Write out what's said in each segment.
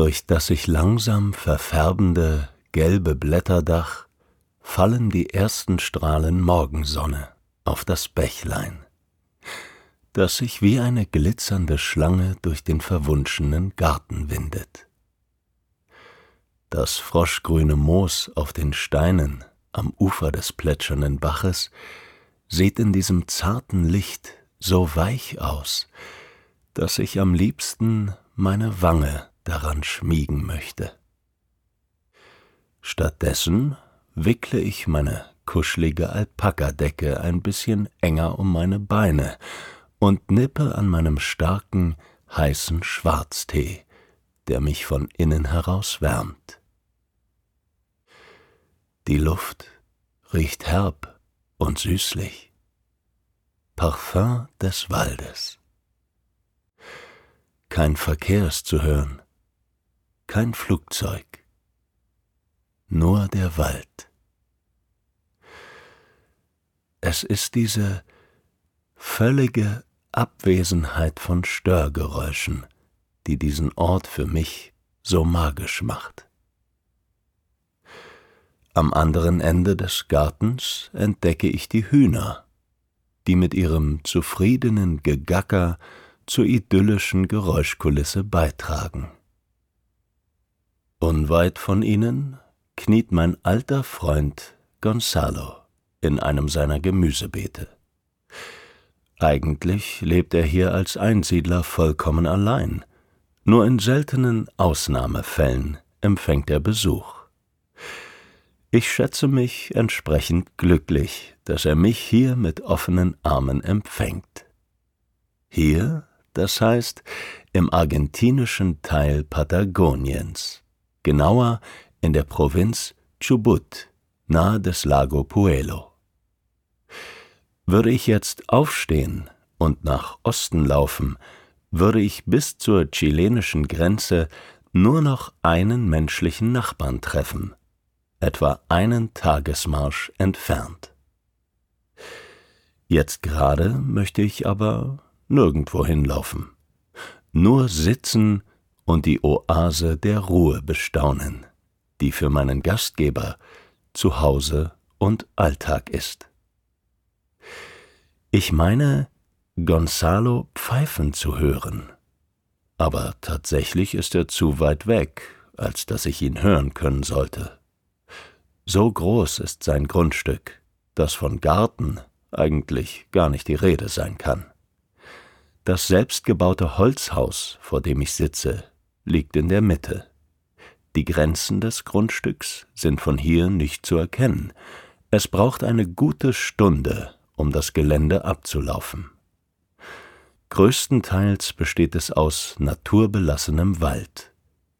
Durch das sich langsam verfärbende gelbe Blätterdach fallen die ersten Strahlen Morgensonne auf das Bächlein, das sich wie eine glitzernde Schlange durch den verwunschenen Garten windet. Das froschgrüne Moos auf den Steinen am Ufer des plätschernden Baches sieht in diesem zarten Licht so weich aus, dass ich am liebsten meine Wange daran schmiegen möchte. Stattdessen wickle ich meine kuschelige Alpakadecke ein bisschen enger um meine Beine und nippe an meinem starken, heißen Schwarztee, der mich von innen heraus wärmt. Die Luft riecht herb und süßlich. Parfum des Waldes. Kein Verkehr ist zu hören, kein Flugzeug, nur der Wald. Es ist diese völlige Abwesenheit von Störgeräuschen, die diesen Ort für mich so magisch macht. Am anderen Ende des Gartens entdecke ich die Hühner, die mit ihrem zufriedenen Gegacker zur idyllischen Geräuschkulisse beitragen. Unweit von ihnen kniet mein alter Freund Gonzalo in einem seiner Gemüsebeete. Eigentlich lebt er hier als Einsiedler vollkommen allein. Nur in seltenen Ausnahmefällen empfängt er Besuch. Ich schätze mich entsprechend glücklich, dass er mich hier mit offenen Armen empfängt. Hier, das heißt, im argentinischen Teil Patagoniens genauer in der Provinz Chubut, nahe des Lago Puelo. Würde ich jetzt aufstehen und nach Osten laufen, würde ich bis zur chilenischen Grenze nur noch einen menschlichen Nachbarn treffen, etwa einen Tagesmarsch entfernt. Jetzt gerade möchte ich aber nirgendwo hinlaufen, nur sitzen und die Oase der Ruhe bestaunen, die für meinen Gastgeber Zuhause und Alltag ist. Ich meine, Gonzalo pfeifen zu hören, aber tatsächlich ist er zu weit weg, als dass ich ihn hören können sollte. So groß ist sein Grundstück, dass von Garten eigentlich gar nicht die Rede sein kann. Das selbstgebaute Holzhaus, vor dem ich sitze, liegt in der Mitte. Die Grenzen des Grundstücks sind von hier nicht zu erkennen. Es braucht eine gute Stunde, um das Gelände abzulaufen. Größtenteils besteht es aus naturbelassenem Wald.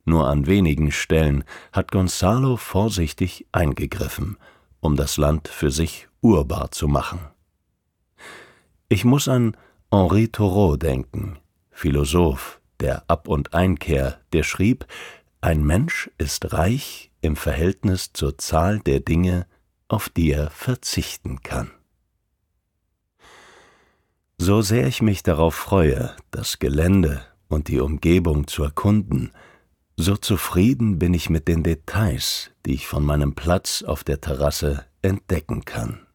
Nur an wenigen Stellen hat Gonzalo vorsichtig eingegriffen, um das Land für sich urbar zu machen. Ich muss an Henri Thoreau denken, Philosoph, der Ab- und Einkehr, der schrieb, ein Mensch ist reich, im Verhältnis zur Zahl der Dinge, auf die er verzichten kann. So sehr ich mich darauf freue, das Gelände und die Umgebung zu erkunden, so zufrieden bin ich mit den Details, die ich von meinem Platz auf der Terrasse entdecken kann.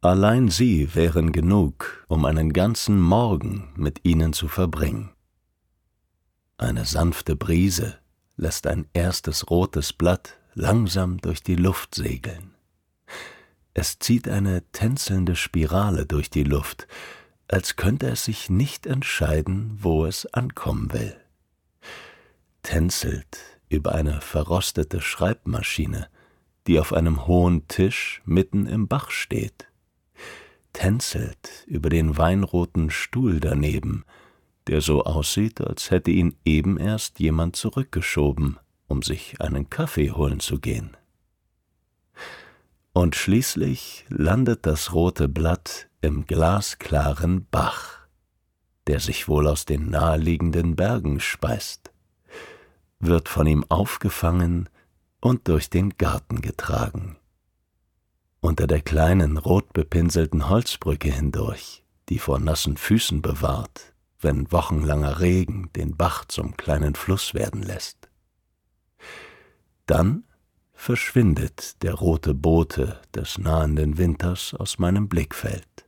Allein sie wären genug, um einen ganzen Morgen mit ihnen zu verbringen. Eine sanfte Brise lässt ein erstes rotes Blatt langsam durch die Luft segeln. Es zieht eine tänzelnde Spirale durch die Luft, als könnte es sich nicht entscheiden, wo es ankommen will. Tänzelt über eine verrostete Schreibmaschine, die auf einem hohen Tisch mitten im Bach steht tänzelt über den weinroten Stuhl daneben, der so aussieht, als hätte ihn eben erst jemand zurückgeschoben, um sich einen Kaffee holen zu gehen. Und schließlich landet das rote Blatt im glasklaren Bach, der sich wohl aus den naheliegenden Bergen speist, wird von ihm aufgefangen und durch den Garten getragen unter der kleinen rot bepinselten Holzbrücke hindurch, die vor nassen Füßen bewahrt, wenn wochenlanger Regen den Bach zum kleinen Fluss werden lässt. Dann verschwindet der rote Bote des nahenden Winters aus meinem Blickfeld.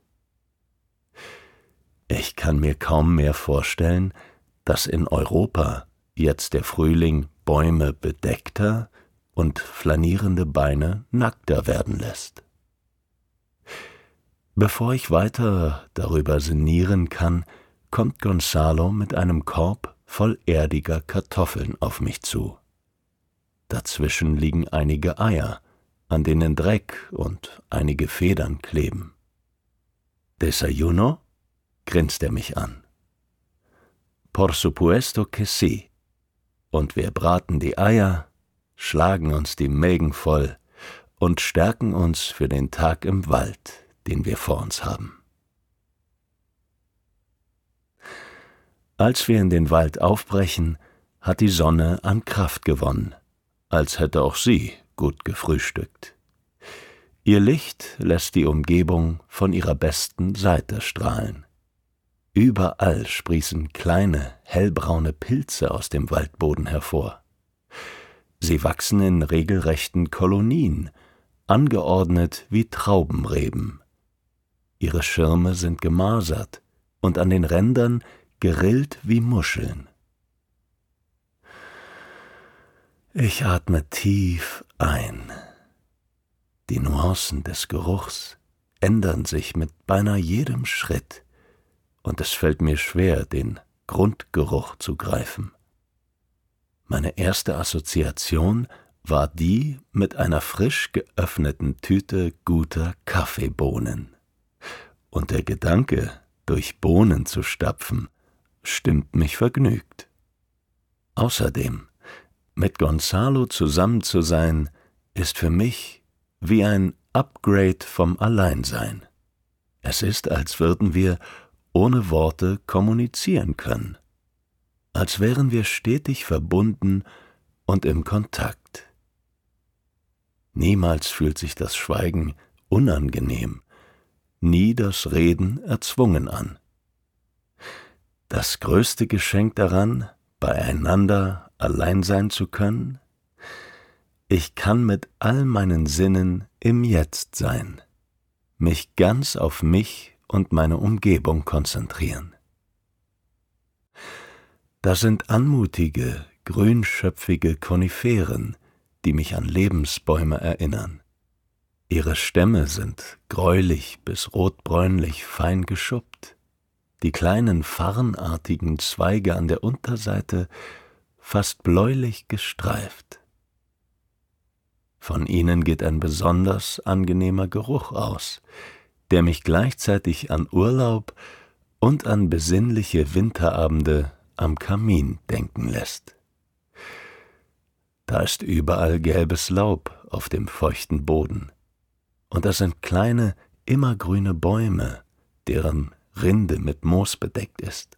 Ich kann mir kaum mehr vorstellen, dass in Europa jetzt der Frühling Bäume bedeckter und flanierende Beine nackter werden lässt. Bevor ich weiter darüber sinnieren kann, kommt Gonzalo mit einem Korb voll erdiger Kartoffeln auf mich zu. Dazwischen liegen einige Eier, an denen Dreck und einige Federn kleben. Desayuno? grinst er mich an. Por supuesto que sí. Und wir braten die Eier, schlagen uns die Mägen voll und stärken uns für den Tag im Wald, den wir vor uns haben. Als wir in den Wald aufbrechen, hat die Sonne an Kraft gewonnen, als hätte auch sie gut gefrühstückt. Ihr Licht lässt die Umgebung von ihrer besten Seite strahlen. Überall sprießen kleine, hellbraune Pilze aus dem Waldboden hervor. Sie wachsen in regelrechten Kolonien, angeordnet wie Traubenreben. Ihre Schirme sind gemasert und an den Rändern gerillt wie Muscheln. Ich atme tief ein. Die Nuancen des Geruchs ändern sich mit beinahe jedem Schritt, und es fällt mir schwer, den Grundgeruch zu greifen. Meine erste Assoziation war die mit einer frisch geöffneten Tüte guter Kaffeebohnen. Und der Gedanke, durch Bohnen zu stapfen, stimmt mich vergnügt. Außerdem, mit Gonzalo zusammen zu sein, ist für mich wie ein Upgrade vom Alleinsein. Es ist, als würden wir ohne Worte kommunizieren können als wären wir stetig verbunden und im Kontakt. Niemals fühlt sich das Schweigen unangenehm, nie das Reden erzwungen an. Das größte Geschenk daran, beieinander allein sein zu können, ich kann mit all meinen Sinnen im Jetzt sein, mich ganz auf mich und meine Umgebung konzentrieren. Da sind anmutige, grünschöpfige Koniferen, die mich an Lebensbäume erinnern. Ihre Stämme sind gräulich bis rotbräunlich fein geschuppt, die kleinen farnartigen Zweige an der Unterseite fast bläulich gestreift. Von ihnen geht ein besonders angenehmer Geruch aus, der mich gleichzeitig an Urlaub und an besinnliche Winterabende am Kamin denken lässt. Da ist überall gelbes Laub auf dem feuchten Boden, und da sind kleine, immergrüne Bäume, deren Rinde mit Moos bedeckt ist.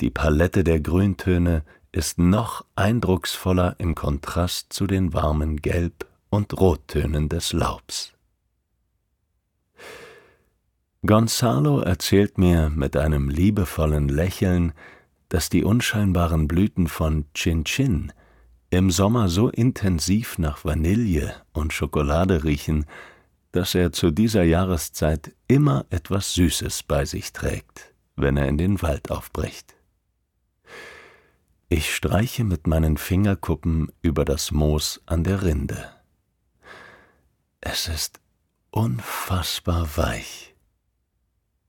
Die Palette der Grüntöne ist noch eindrucksvoller im Kontrast zu den warmen Gelb- und Rottönen des Laubs. Gonzalo erzählt mir mit einem liebevollen Lächeln, dass die unscheinbaren Blüten von Chin Chin im Sommer so intensiv nach Vanille und Schokolade riechen, dass er zu dieser Jahreszeit immer etwas Süßes bei sich trägt, wenn er in den Wald aufbricht. Ich streiche mit meinen Fingerkuppen über das Moos an der Rinde. Es ist unfassbar weich,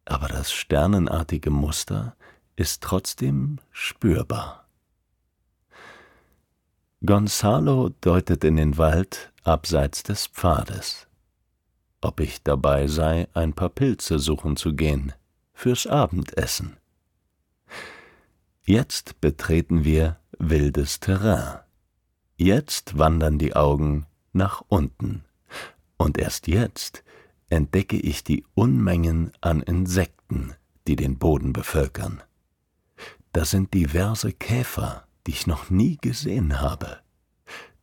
aber das sternenartige Muster ist trotzdem spürbar. Gonzalo deutet in den Wald abseits des Pfades. Ob ich dabei sei, ein paar Pilze suchen zu gehen, fürs Abendessen. Jetzt betreten wir wildes Terrain. Jetzt wandern die Augen nach unten. Und erst jetzt entdecke ich die Unmengen an Insekten, die den Boden bevölkern. Da sind diverse Käfer, die ich noch nie gesehen habe.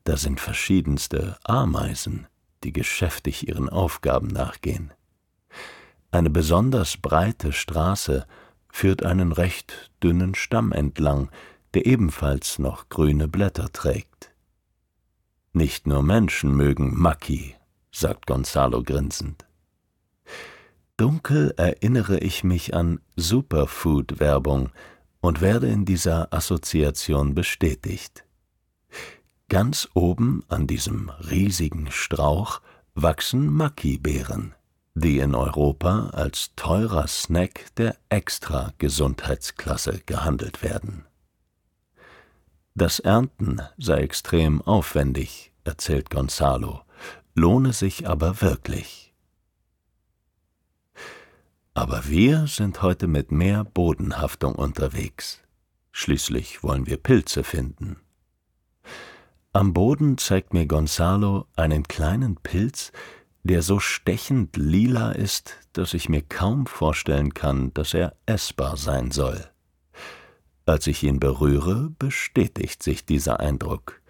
Da sind verschiedenste Ameisen, die geschäftig ihren Aufgaben nachgehen. Eine besonders breite Straße führt einen recht dünnen Stamm entlang, der ebenfalls noch grüne Blätter trägt. Nicht nur Menschen mögen Maki, sagt Gonzalo grinsend. Dunkel erinnere ich mich an Superfood-Werbung, und werde in dieser Assoziation bestätigt. Ganz oben an diesem riesigen Strauch wachsen Maki-Beeren, die in Europa als teurer Snack der Extra-Gesundheitsklasse gehandelt werden. Das Ernten sei extrem aufwendig, erzählt Gonzalo, lohne sich aber wirklich. Aber wir sind heute mit mehr Bodenhaftung unterwegs. Schließlich wollen wir Pilze finden. Am Boden zeigt mir Gonzalo einen kleinen Pilz, der so stechend lila ist, dass ich mir kaum vorstellen kann, dass er essbar sein soll. Als ich ihn berühre, bestätigt sich dieser Eindruck.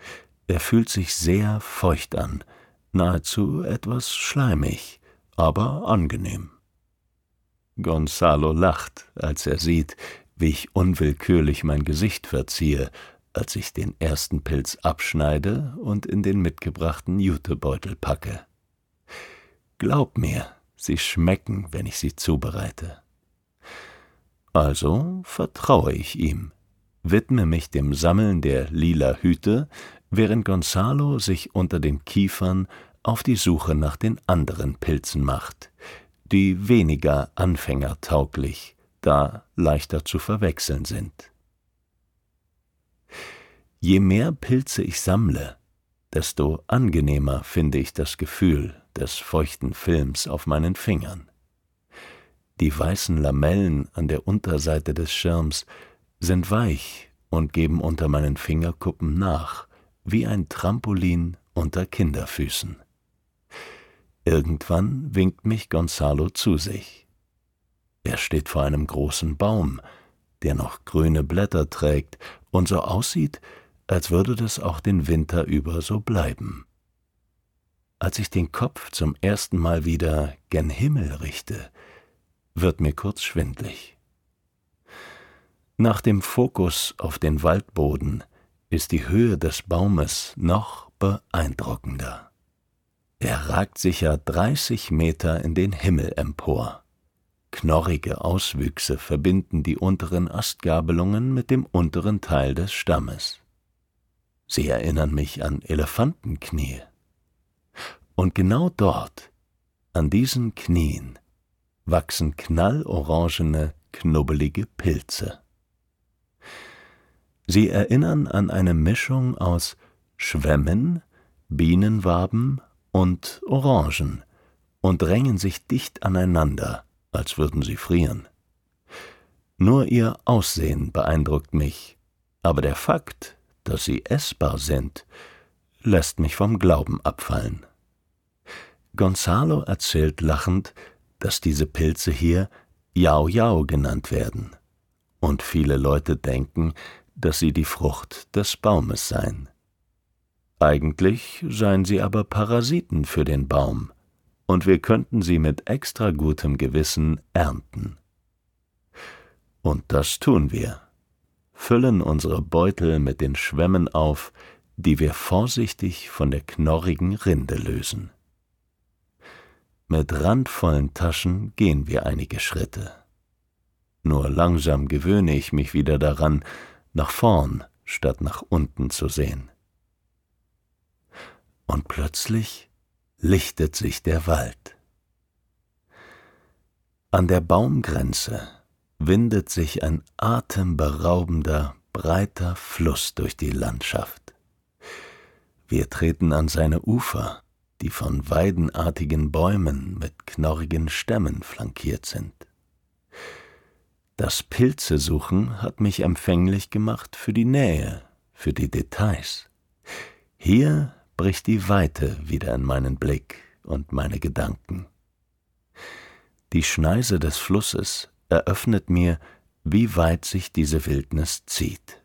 Er fühlt sich sehr feucht an, nahezu etwas schleimig, aber angenehm. Gonzalo lacht, als er sieht, wie ich unwillkürlich mein Gesicht verziehe, als ich den ersten Pilz abschneide und in den mitgebrachten Jutebeutel packe. Glaub mir, sie schmecken, wenn ich sie zubereite. Also vertraue ich ihm, widme mich dem Sammeln der lila Hüte, während Gonzalo sich unter den Kiefern auf die Suche nach den anderen Pilzen macht, die weniger anfängertauglich, da leichter zu verwechseln sind. Je mehr Pilze ich sammle, desto angenehmer finde ich das Gefühl des feuchten Films auf meinen Fingern. Die weißen Lamellen an der Unterseite des Schirms sind weich und geben unter meinen Fingerkuppen nach, wie ein Trampolin unter Kinderfüßen. Irgendwann winkt mich Gonzalo zu sich. Er steht vor einem großen Baum, der noch grüne Blätter trägt und so aussieht, als würde das auch den Winter über so bleiben. Als ich den Kopf zum ersten Mal wieder gen Himmel richte, wird mir kurz schwindlig. Nach dem Fokus auf den Waldboden ist die Höhe des Baumes noch beeindruckender. Er ragt sicher dreißig Meter in den Himmel empor. Knorrige Auswüchse verbinden die unteren Astgabelungen mit dem unteren Teil des Stammes. Sie erinnern mich an Elefantenknie. Und genau dort, an diesen Knien, wachsen knallorangene, knubbelige Pilze. Sie erinnern an eine Mischung aus Schwämmen, Bienenwaben und Orangen und drängen sich dicht aneinander, als würden sie frieren. Nur ihr Aussehen beeindruckt mich, aber der Fakt, dass sie essbar sind, lässt mich vom Glauben abfallen. Gonzalo erzählt lachend, dass diese Pilze hier Yao Yao genannt werden. Und viele Leute denken, dass sie die Frucht des Baumes seien. Eigentlich seien sie aber Parasiten für den Baum, und wir könnten sie mit extra gutem Gewissen ernten. Und das tun wir, füllen unsere Beutel mit den Schwämmen auf, die wir vorsichtig von der knorrigen Rinde lösen. Mit randvollen Taschen gehen wir einige Schritte. Nur langsam gewöhne ich mich wieder daran, nach vorn statt nach unten zu sehen. Und plötzlich lichtet sich der Wald. An der Baumgrenze windet sich ein atemberaubender, breiter Fluss durch die Landschaft. Wir treten an seine Ufer, die von weidenartigen Bäumen mit knorrigen Stämmen flankiert sind. Das Pilzesuchen hat mich empfänglich gemacht für die Nähe, für die Details. Hier bricht die Weite wieder in meinen Blick und meine Gedanken. Die Schneise des Flusses eröffnet mir, wie weit sich diese Wildnis zieht.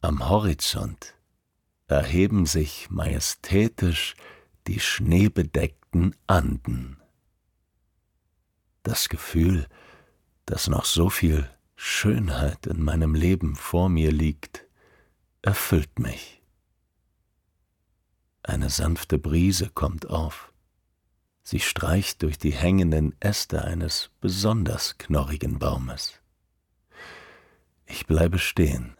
Am Horizont erheben sich majestätisch die schneebedeckten Anden. Das Gefühl, dass noch so viel Schönheit in meinem Leben vor mir liegt, erfüllt mich. Eine sanfte Brise kommt auf. Sie streicht durch die hängenden Äste eines besonders knorrigen Baumes. Ich bleibe stehen.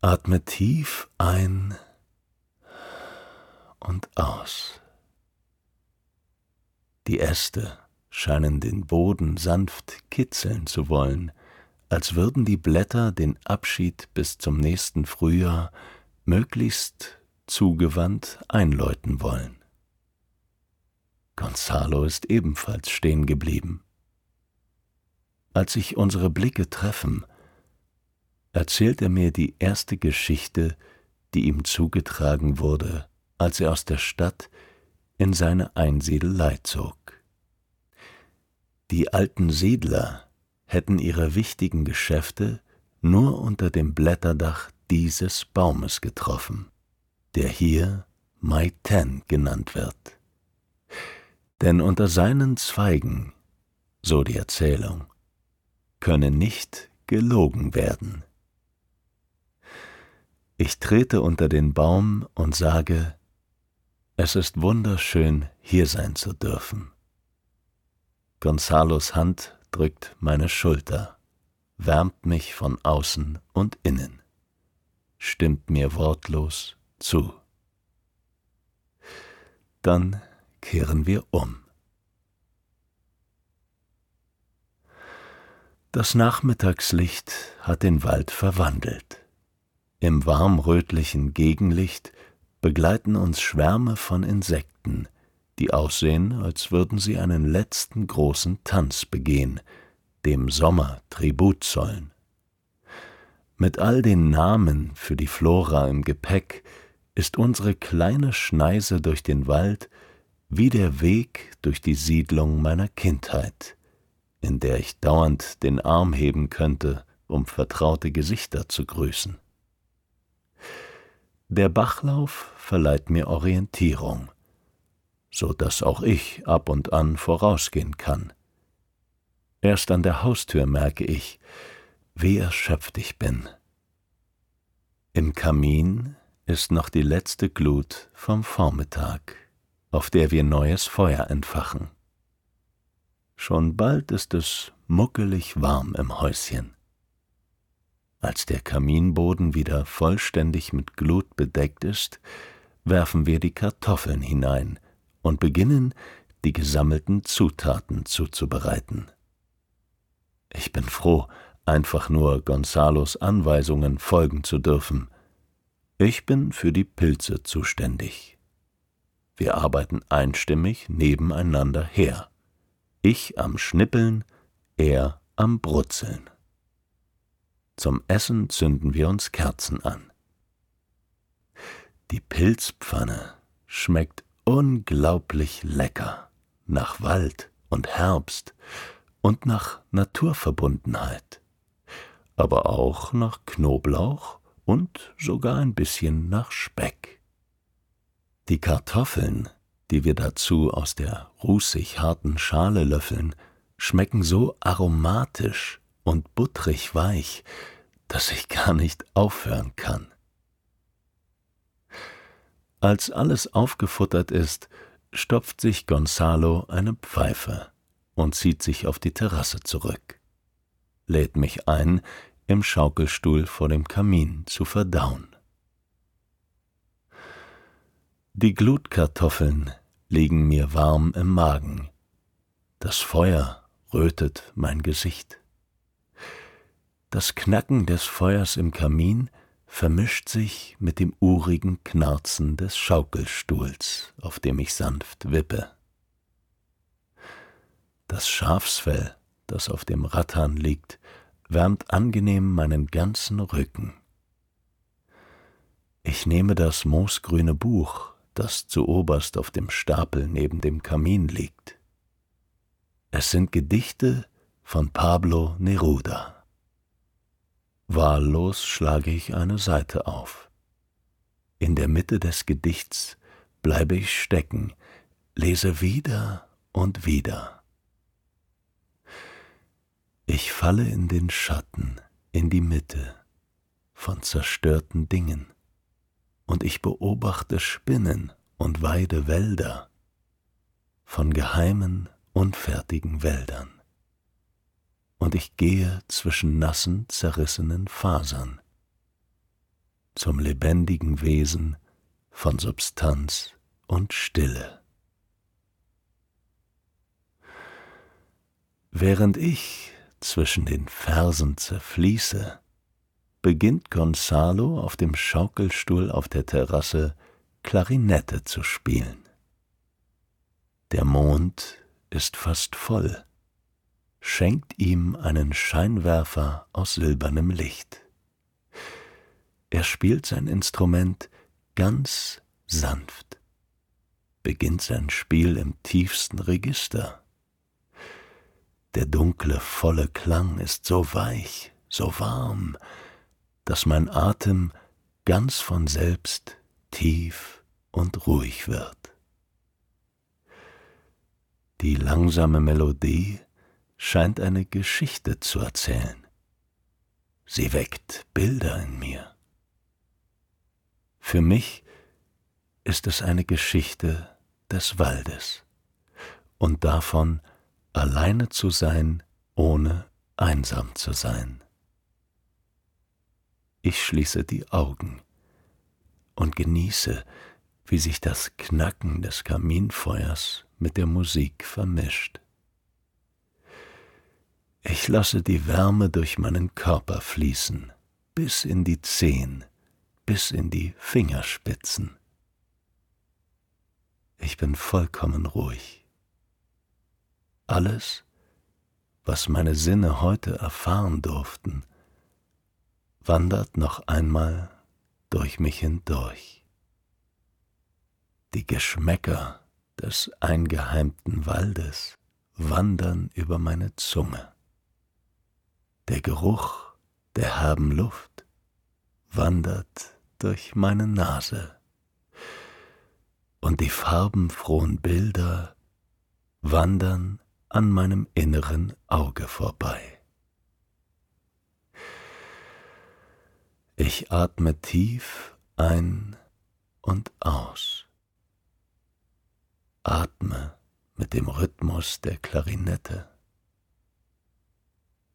Atme tief ein und aus. Die Äste scheinen den Boden sanft kitzeln zu wollen, als würden die Blätter den Abschied bis zum nächsten Frühjahr möglichst zugewandt einläuten wollen. Gonzalo ist ebenfalls stehen geblieben. Als sich unsere Blicke treffen, erzählt er mir die erste Geschichte, die ihm zugetragen wurde, als er aus der Stadt in seine Einsiedelei zog. Die alten Siedler hätten ihre wichtigen Geschäfte nur unter dem Blätterdach dieses Baumes getroffen, der hier Mai Ten genannt wird. Denn unter seinen Zweigen, so die Erzählung, könne nicht gelogen werden. Ich trete unter den Baum und sage, es ist wunderschön, hier sein zu dürfen. Gonzalos Hand drückt meine Schulter, wärmt mich von außen und innen stimmt mir wortlos zu. Dann kehren wir um. Das Nachmittagslicht hat den Wald verwandelt. Im warmrötlichen Gegenlicht begleiten uns Schwärme von Insekten, die aussehen, als würden sie einen letzten großen Tanz begehen, dem Sommer Tribut zollen. Mit all den Namen für die Flora im Gepäck ist unsere kleine Schneise durch den Wald wie der Weg durch die Siedlung meiner Kindheit, in der ich dauernd den Arm heben könnte, um vertraute Gesichter zu grüßen. Der Bachlauf verleiht mir Orientierung, so dass auch ich ab und an vorausgehen kann. Erst an der Haustür merke ich, wie erschöpft ich bin. Im Kamin ist noch die letzte Glut vom Vormittag, auf der wir neues Feuer entfachen. Schon bald ist es muckelig warm im Häuschen. Als der Kaminboden wieder vollständig mit Glut bedeckt ist, werfen wir die Kartoffeln hinein und beginnen, die gesammelten Zutaten zuzubereiten. Ich bin froh, einfach nur Gonzalos Anweisungen folgen zu dürfen. Ich bin für die Pilze zuständig. Wir arbeiten einstimmig nebeneinander her. Ich am Schnippeln, er am Brutzeln. Zum Essen zünden wir uns Kerzen an. Die Pilzpfanne schmeckt unglaublich lecker nach Wald und Herbst und nach Naturverbundenheit aber auch nach Knoblauch und sogar ein bisschen nach Speck. Die Kartoffeln, die wir dazu aus der rußig harten Schale löffeln, schmecken so aromatisch und buttrig weich, dass ich gar nicht aufhören kann. Als alles aufgefuttert ist, stopft sich Gonzalo eine Pfeife und zieht sich auf die Terrasse zurück, lädt mich ein, im Schaukelstuhl vor dem Kamin zu verdauen. Die Glutkartoffeln liegen mir warm im Magen, das Feuer rötet mein Gesicht. Das Knacken des Feuers im Kamin vermischt sich mit dem urigen Knarzen des Schaukelstuhls, auf dem ich sanft wippe. Das Schafsfell, das auf dem Rattan liegt, wärmt angenehm meinen ganzen Rücken. Ich nehme das moosgrüne Buch, das zu oberst auf dem Stapel neben dem Kamin liegt. Es sind Gedichte von Pablo Neruda. Wahllos schlage ich eine Seite auf. In der Mitte des Gedichts bleibe ich stecken, lese wieder und wieder. Ich falle in den Schatten, in die Mitte von zerstörten Dingen, und ich beobachte Spinnen und weide Wälder von geheimen, unfertigen Wäldern. Und ich gehe zwischen nassen, zerrissenen Fasern zum lebendigen Wesen von Substanz und Stille. Während ich zwischen den Fersen zerfließe, beginnt Gonzalo auf dem Schaukelstuhl auf der Terrasse Klarinette zu spielen. Der Mond ist fast voll, schenkt ihm einen Scheinwerfer aus silbernem Licht. Er spielt sein Instrument ganz sanft, beginnt sein Spiel im tiefsten Register der dunkle, volle Klang ist so weich, so warm, dass mein Atem ganz von selbst tief und ruhig wird. Die langsame Melodie scheint eine Geschichte zu erzählen. Sie weckt Bilder in mir. Für mich ist es eine Geschichte des Waldes und davon, alleine zu sein, ohne einsam zu sein. Ich schließe die Augen und genieße, wie sich das Knacken des Kaminfeuers mit der Musik vermischt. Ich lasse die Wärme durch meinen Körper fließen, bis in die Zehen, bis in die Fingerspitzen. Ich bin vollkommen ruhig. Alles, was meine Sinne heute erfahren durften, wandert noch einmal durch mich hindurch. Die Geschmäcker des eingeheimten Waldes wandern über meine Zunge. Der Geruch der herben Luft wandert durch meine Nase. Und die farbenfrohen Bilder wandern an meinem inneren Auge vorbei. Ich atme tief ein und aus. Atme mit dem Rhythmus der Klarinette.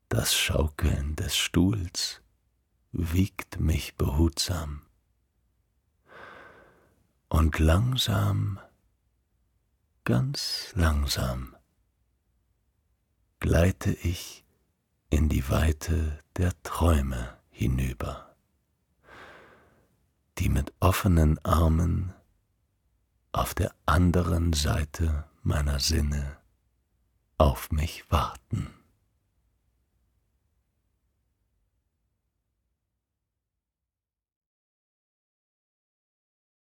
Das Schaukeln des Stuhls wiegt mich behutsam. Und langsam, ganz langsam, gleite ich in die Weite der Träume hinüber, die mit offenen Armen auf der anderen Seite meiner Sinne auf mich warten.